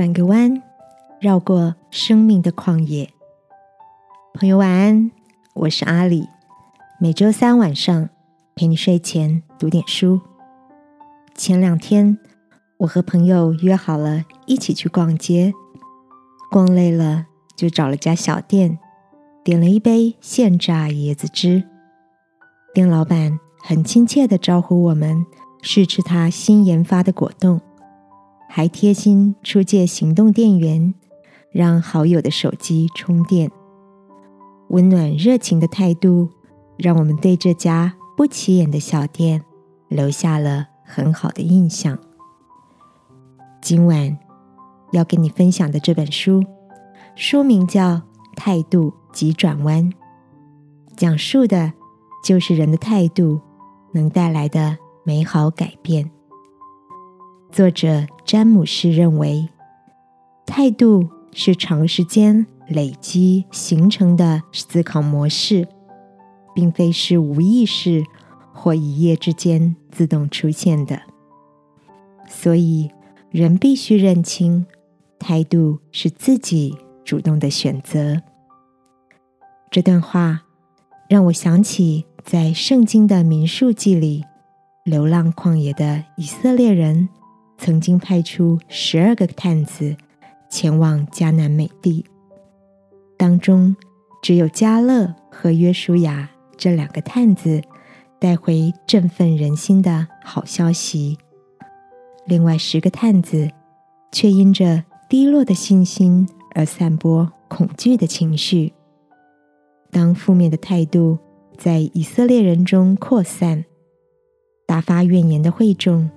转个弯，绕过生命的旷野。朋友晚安，我是阿里。每周三晚上陪你睡前读点书。前两天我和朋友约好了一起去逛街，逛累了就找了家小店，点了一杯现榨椰子汁。店老板很亲切的招呼我们试吃他新研发的果冻。还贴心出借行动电源，让好友的手机充电。温暖热情的态度，让我们对这家不起眼的小店留下了很好的印象。今晚要跟你分享的这本书，书名叫《态度急转弯》，讲述的就是人的态度能带来的美好改变。作者詹姆士认为，态度是长时间累积形成的思考模式，并非是无意识或一夜之间自动出现的。所以，人必须认清，态度是自己主动的选择。这段话让我想起，在圣经的民数记里，流浪旷野的以色列人。曾经派出十二个探子前往迦南美地，当中只有加勒和约书亚这两个探子带回振奋人心的好消息，另外十个探子却因着低落的信心而散播恐惧的情绪。当负面的态度在以色列人中扩散，大发怨言的会众。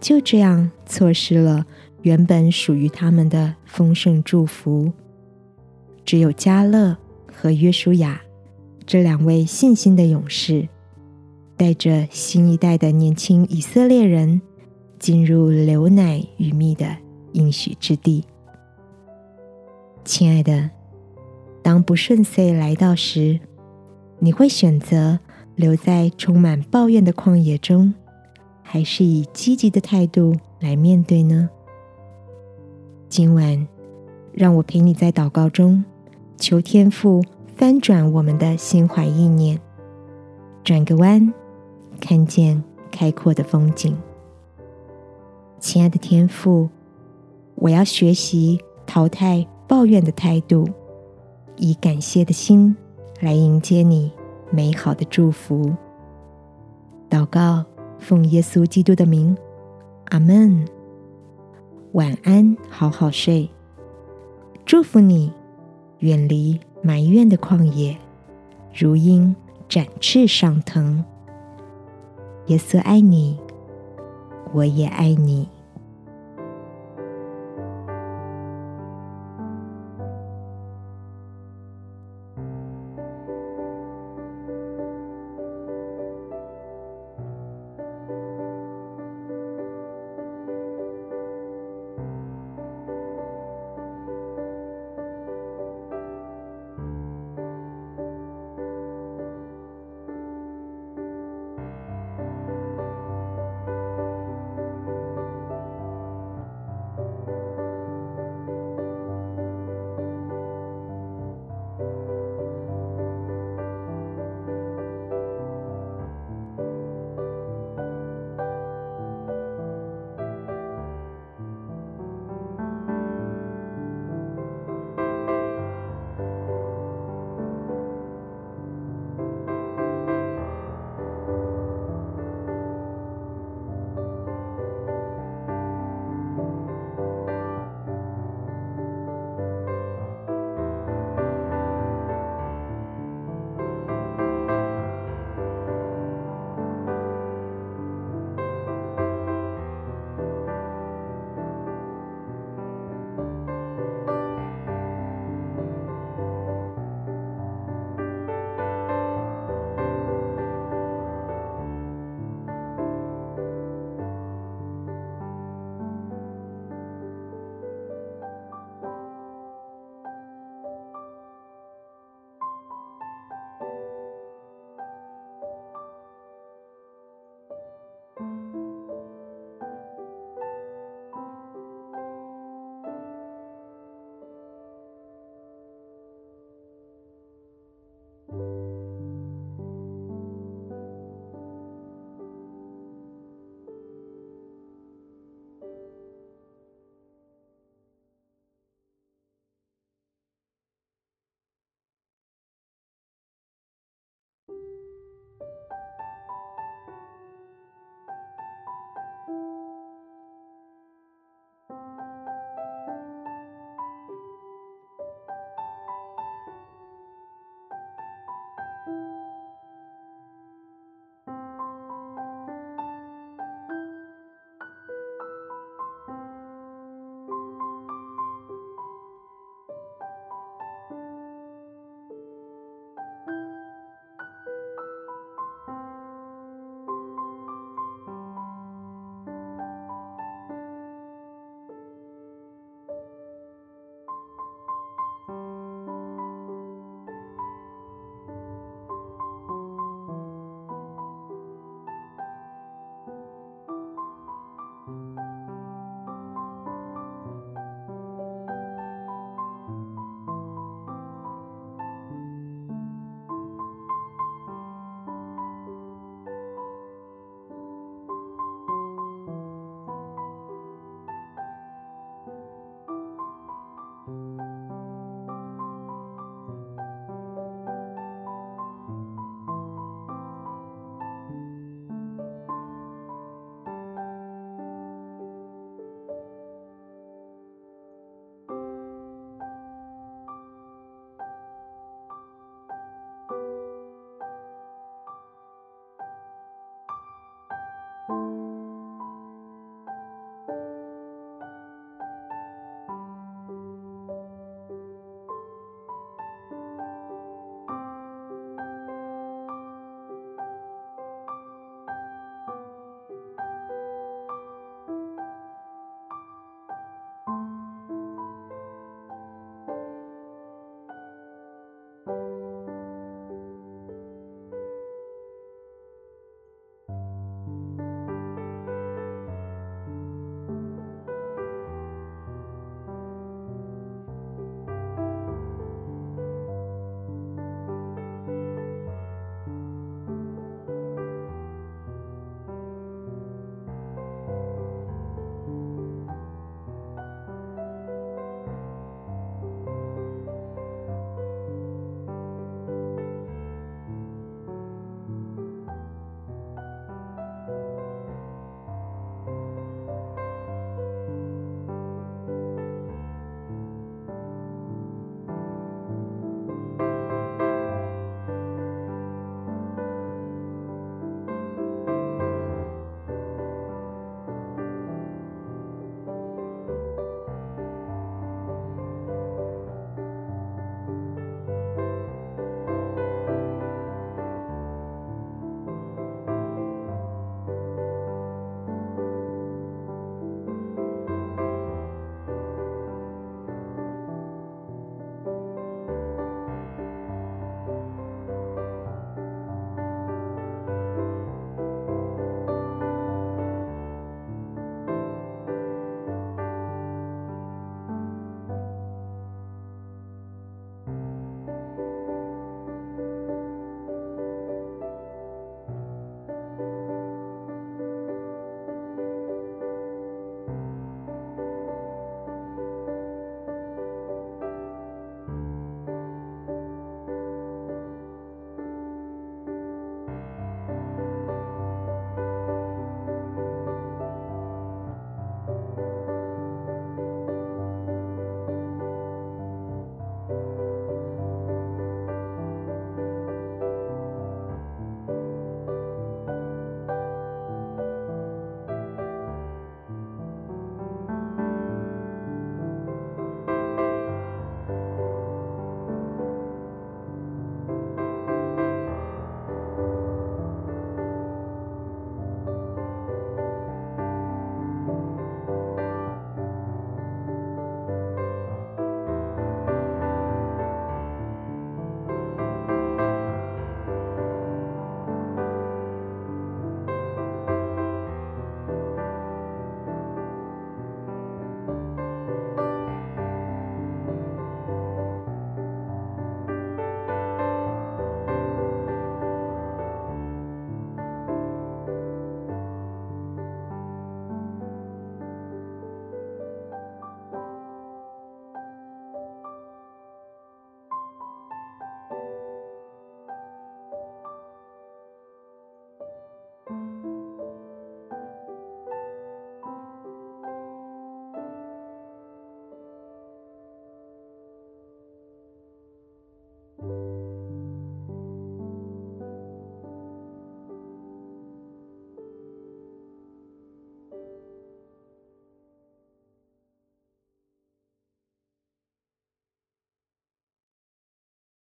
就这样错失了原本属于他们的丰盛祝福。只有加勒和约书亚这两位信心的勇士，带着新一代的年轻以色列人进入流奶与蜜的应许之地。亲爱的，当不顺遂来到时，你会选择留在充满抱怨的旷野中？还是以积极的态度来面对呢？今晚，让我陪你在祷告中求天父翻转我们的心怀意念，转个弯，看见开阔的风景。亲爱的天父，我要学习淘汰抱怨的态度，以感谢的心来迎接你美好的祝福。祷告。奉耶稣基督的名，阿门。晚安，好好睡。祝福你，远离埋怨的旷野，如鹰展翅上腾。耶稣爱你，我也爱你。